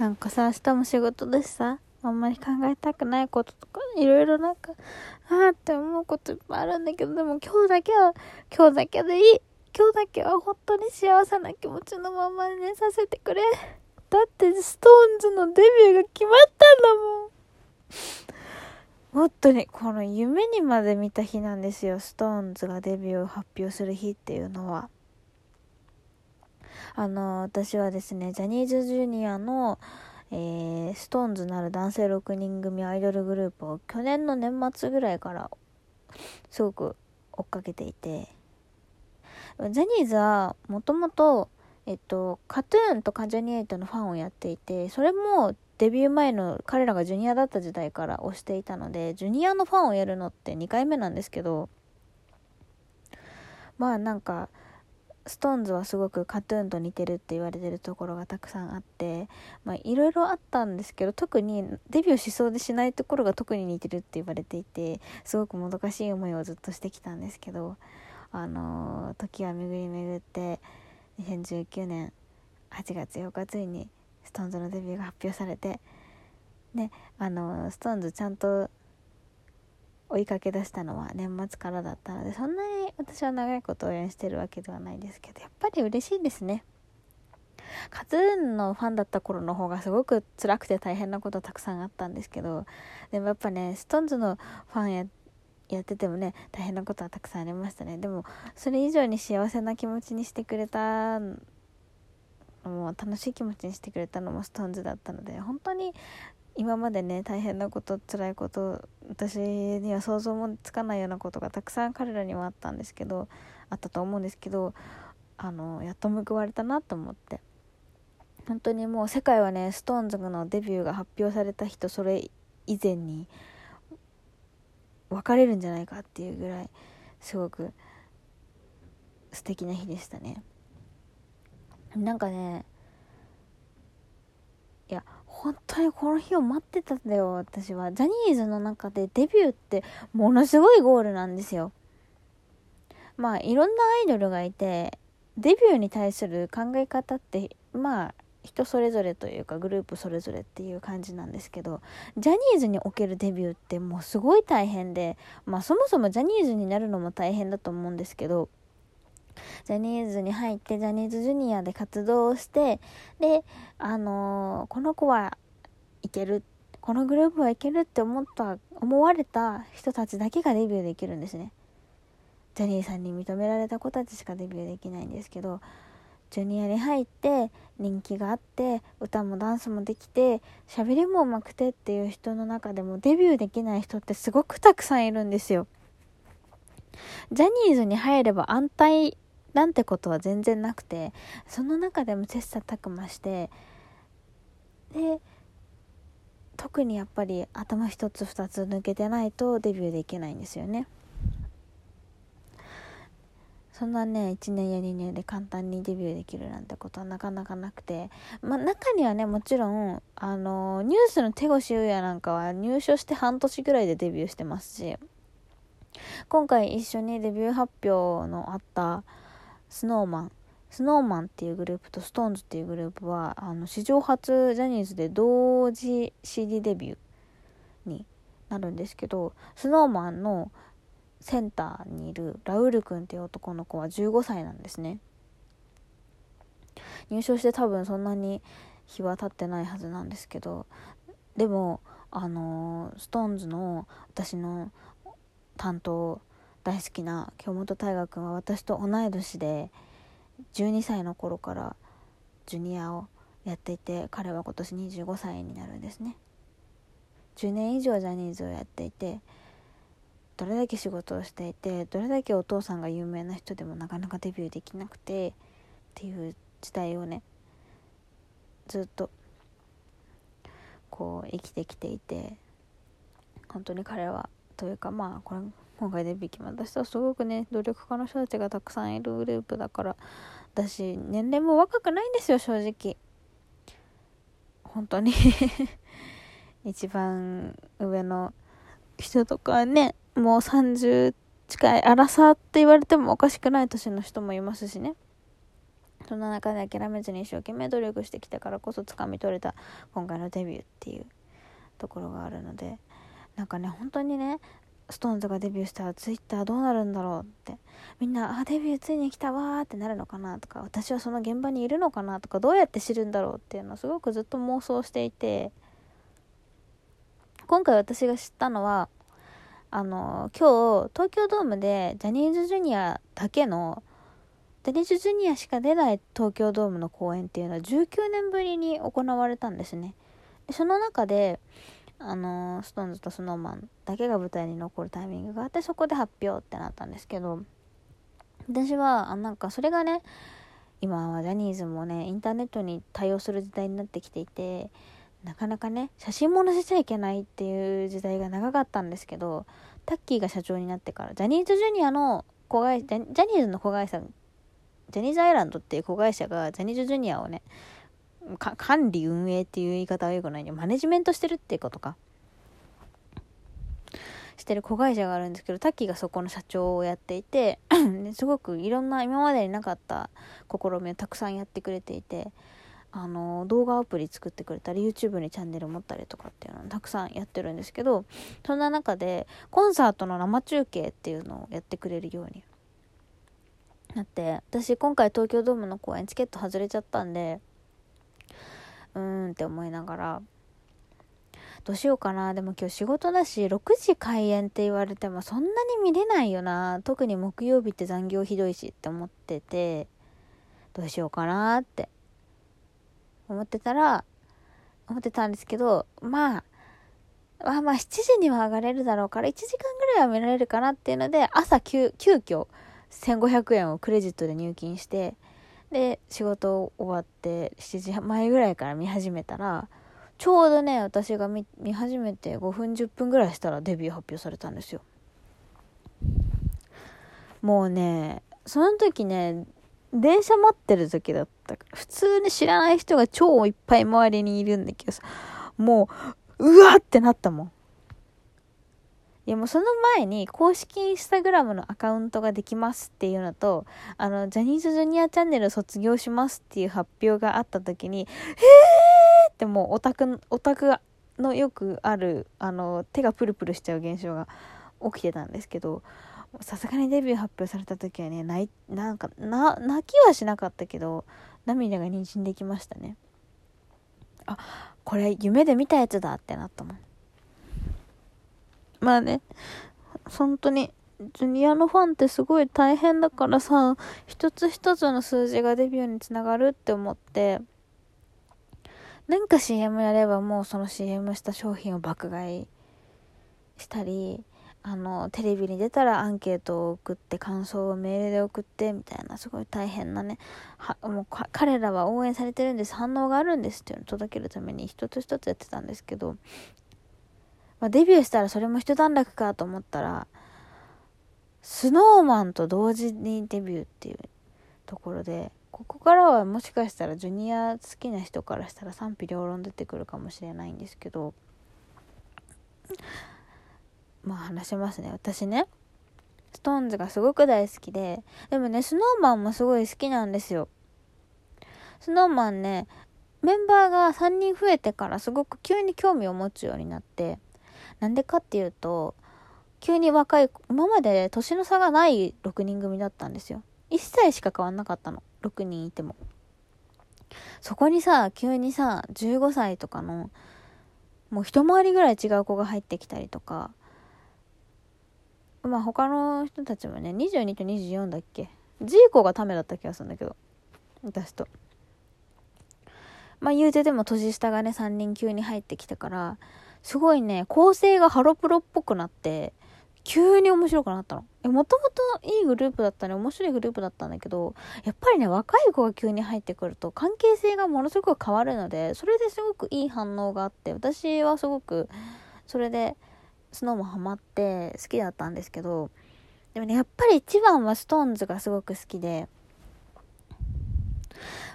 なんかさ、明日も仕事だしさ、あんまり考えたくないこととか、いろいろなんか、あーって思うこといっぱいあるんだけど、でも今日だけは、今日だけでいい。今日だけは本当に幸せな気持ちのままに寝させてくれ。だってストーンズのデビューが決まったんだもん。本当にこの夢にまで見た日なんですよストーンズがデビューを発表する日っていうのはあの私はですねジャニーズジュニアのえー、ストーンズなる男性6人組アイドルグループを去年の年末ぐらいからすごく追っかけていてジャニーズはもともとえっと、カトゥーンと関ジャニエイトのファンをやっていてそれもデビュー前の彼らがジュニアだった時代から推していたのでジュニアのファンをやるのって2回目なんですけどまあなんかストーンズはすごくカトゥーンと似てるって言われてるところがたくさんあってまあいろいろあったんですけど特にデビューしそうでしないところが特に似てるって言われていてすごくもどかしい思いをずっとしてきたんですけどあのー、時は巡り巡って2019年8月8日ついに SixTONES のデビューが発表されてねあの SixTONES ちゃんと追いかけ出したのは年末からだったのでそんなに私は長いこと応援してるわけではないですけどやっぱり嬉しいですね。カズーンのファンだった頃の方がすごく辛くて大変なことたくさんあったんですけどでもやっぱね SixTONES のファンややっててもね大変なことはたくさんありましたね。でもそれ以上に幸せな気持ちにしてくれたもう楽しい気持ちにしてくれたのも SixTONES だったので本当に今までね大変なこと辛いこと私には想像もつかないようなことがたくさん彼らにはあったんですけどあったと思うんですけどあのやっと報われたなと思って本当にもう世界はね SixTONES のデビューが発表された日とそれ以前に別れるんじゃないかっていうぐらいすごく素敵な日でしたね。なんかねいや本当にこの日を待ってたんだよ私は。ジャニーズの中でデビューってものすごいゴールなんですよ。まあいろんなアイドルがいてデビューに対する考え方ってまあ人それぞれというかグループそれぞれっていう感じなんですけどジャニーズにおけるデビューってもうすごい大変でまあそもそもジャニーズになるのも大変だと思うんですけどジャニーズに入ってジャニーズジュニアで活動をしてであのー、この子はいけるこのグループはいけるって思った思われた人たちだけがデビューできるんですね。ジャニーさんに認められた子たちしかデビューできないんですけどジュニアに入って人気があって歌もダンスもできて喋りもうまくてっていう人の中でもデビューできない人ってすごくたくさんいるんですよ。ジャニーズに入れば安泰なんてことは全然なくてその中でも切磋琢磨してで特にやっぱり頭一つ二つ抜けてないとデビューできないんですよね。そんなね1年や2年で簡単にデビューできるなんてことはなかなかなくてまあ中にはねもちろんあのニュースの手越優也なんかは入所して半年ぐらいでデビューしてますし今回一緒にデビュー発表のあったスノーマンスノーマンっていうグループとストーンズっていうグループはあの史上初ジャニーズで同時 CD デビューになるんですけどスノーマンのセンターにいるラウール君っていう男の子は15歳なんですね。入賞して多分そんなに日は経ってないはずなんですけどでもあのストーンズの私の担当大好きな京本大我君は私と同い年で12歳の頃からジュニアをやっていて彼は今年25歳になるんですね。10年以上ジャニーズをやっていてどれだけ仕事をしていてどれだけお父さんが有名な人でもなかなかデビューできなくてっていう時代をねずっとこう生きてきていて本当に彼はというかまあこれ今回デビュー決まった人はすごくね努力家の人たちがたくさんいるグループだからだし年齢も若くないんですよ正直。本当に。一番上の人とかねもう30近い荒さって言われてもおかしくない年の人もいますしね。そんな中で諦めずに一生懸命努力してきたからこそ掴み取れた今回のデビューっていうところがあるので。なんかね本当にね SixTONES がデビューしたら Twitter どうなるんだろうって。みんなあデビューついに来たわーってなるのかなとか私はその現場にいるのかなとかどうやって知るんだろうっていうのをすごくずっと妄想していて。今回私が知ったのはあの今日東京ドームでジャニーズジュニアだけのジャニーズジュニアしか出ない東京ドームの公演っていうのは19年ぶりに行われたんですね。でその中であのストーンズとスノーマンだけが舞台に残るタイミングがあってそこで発表ってなったんですけど私はあなんかそれがね今はジャニーズもねインターネットに対応する時代になってきていてなかなかね写真も載せちゃいけないっていう時代が長かったんですけどタッキーが社長になってからジャニーズジュニアの子会ジャニーズの子会社ジャニーズアイランドっていう子会社がジャニーズジュニアをね管理運営っていう言い方はよくないんでマネジメントしてるっていうことか。してる子会社があるんですけどタッキーがそこの社長をやっていて すごくいろんな今までになかった試みをたくさんやってくれていてあの動画アプリ作ってくれたり YouTube にチャンネル持ったりとかっていうのをたくさんやってるんですけどそんな中でコンサートの生中継っていうのをやってくれるようになって私今回東京ドームの公演チケット外れちゃったんでうーんって思いながら。どうしようかな。でも今日仕事だし6時開演って言われてもそんなに見れないよな。特に木曜日って残業ひどいしって思ってて。どうしようかなって。思ってたら思ってたんですけどまあまあまあ7時には上がれるだろうから1時間ぐらいは見られるかなっていうので朝急急遽1500円をクレジットで入金してで仕事終わって7時前ぐらいから見始めたらちょうどね私が見始めて5分10分ぐらいしたらデビュー発表されたんですよ。もうねその時ね電車待ってる時だった。普通に知らない人が超いっぱい周りにいるんだけどさもううわってなったもん。いやもうその前に公式インスタグラムのアカウントができますっていうのと、あの、ジャニーズジュニアチャンネル卒業しますっていう発表があった時に、へーってもうオタク、オタクのよくある、あの、手がプルプルしちゃう現象が起きてたんですけど、さすがにデビュー発表された時はね、泣い、なんか、な、泣きはしなかったけど、涙がにじんできましたね。あ、これ夢で見たやつだってなったもん。まあね、本当に、ジュニアのファンってすごい大変だからさ、一つ一つの数字がデビューにつながるって思って、なんか CM やればもうその CM した商品を爆買いしたり、あの、テレビに出たらアンケートを送って感想をメールで送ってみたいなすごい大変なね、は、もう彼らは応援されてるんです、反応があるんですっていうのを届けるために一つ一つやってたんですけど、まあ、デビューしたらそれも一段落かと思ったら、スノーマンと同時にデビューっていうところで、ここからはもしかしたらジュニア好きな人からしたら賛否両論出てくるかもしれないんですけど、まあ話しますね。私ね、ストーンズがすごく大好きで、でもね、スノーマンもすごい好きなんですよ。スノーマンね、メンバーが3人増えてからすごく急に興味を持つようになって、なんでかっていうと、急に若い、今まで年の差がない6人組だったんですよ。1歳しか変わんなかったの。6人いても。そこにさ、急にさ、15歳とかの、もう一回りぐらい違う子が入ってきたりとか、まあ他の人たちもね、22と24だっけジーコがためだった気がするんだけど。私と。まあ言うてでも年下がね、3人急に入ってきたから、すごいね、構成がハロプロっぽくなって、急に面白くなったの。え、もともといいグループだったね、面白いグループだったんだけど、やっぱりね、若い子が急に入ってくると関係性がものすごく変わるので、それですごくいい反応があって、私はすごく、それで、スノーもハマって好きだったんですけど、でもね、やっぱり一番はストーンズがすごく好きで、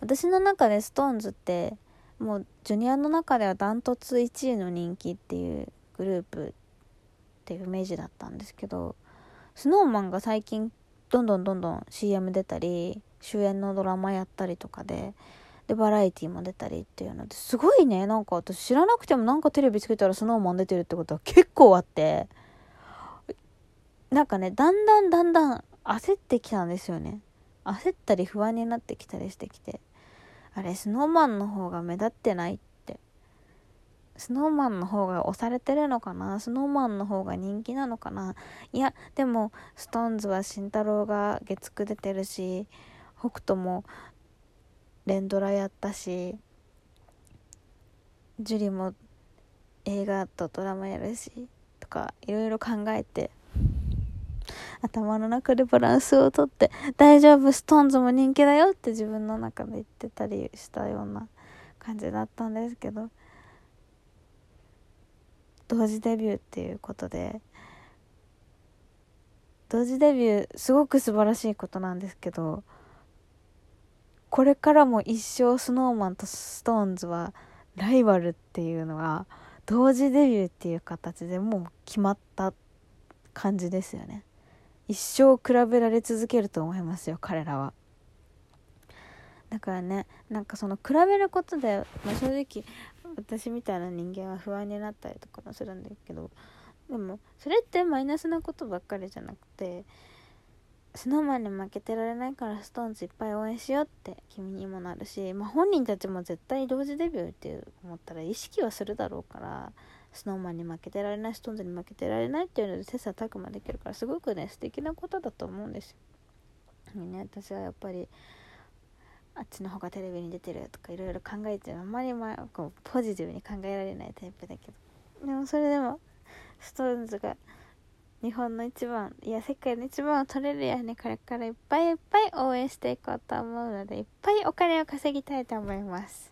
私の中でストーンズって、もうジュニアの中ではダントツ1位の人気っていうグループっていうイメージだったんですけど スノーマン が最近どんどんどんどん CM 出たり主演のドラマやったりとかででバラエティーも出たりっていうのですごいねなんか私知らなくてもなんかテレビつけたらスノーマン出てるってことは結構あってなんかねだんだんだんだん焦ってきたんですよね。焦ったり不安になってきたりしてきて。あれスノーマンの方が目立ってないって。スノーマンの方が押されてるのかな？スノーマンの方が人気なのかな？いやでもストーンズは慎太郎が月9出てるし北斗も連ドラやったし樹里も映画とドラマやるしとかいろいろ考えて頭の中でバランスをとって大丈夫ストーンズも人気だよって自分の中で言ってたりしたような感じだったんですけど同時デビューっていうことで同時デビューすごく素晴らしいことなんですけどこれからも一生 snowman と SixTONES はライバルっていうのは同時デビューっていう形でもう決まった感じですよね。一生比べられ続けると思いますよ彼らは。だからねなんかその比べることで、まあ、正直私みたいな人間は不安になったりとかもするんだけどでもそれってマイナスなことばっかりじゃなくてスノーマンに負けてられないからストーンズいっぱい応援しようって君にもなるし、まあ、本人たちも絶対同時デビューって思ったら意識はするだろうからスノーマンに負けてられないストーンズに負けてられないっていうので切磋琢磨できるからすごくね素敵なことだと思うんですよ。ね、私はやっぱりあっちの方がテレビに出てるとかいろいろ考えてあんまりまあこうポジティブに考えられないタイプだけど。でもそれでもストーンズが日本の一番いや世界の一番を取れるようにこれからいっぱいいっぱい応援していこうと思うのでいっぱいお金を稼ぎたいと思います。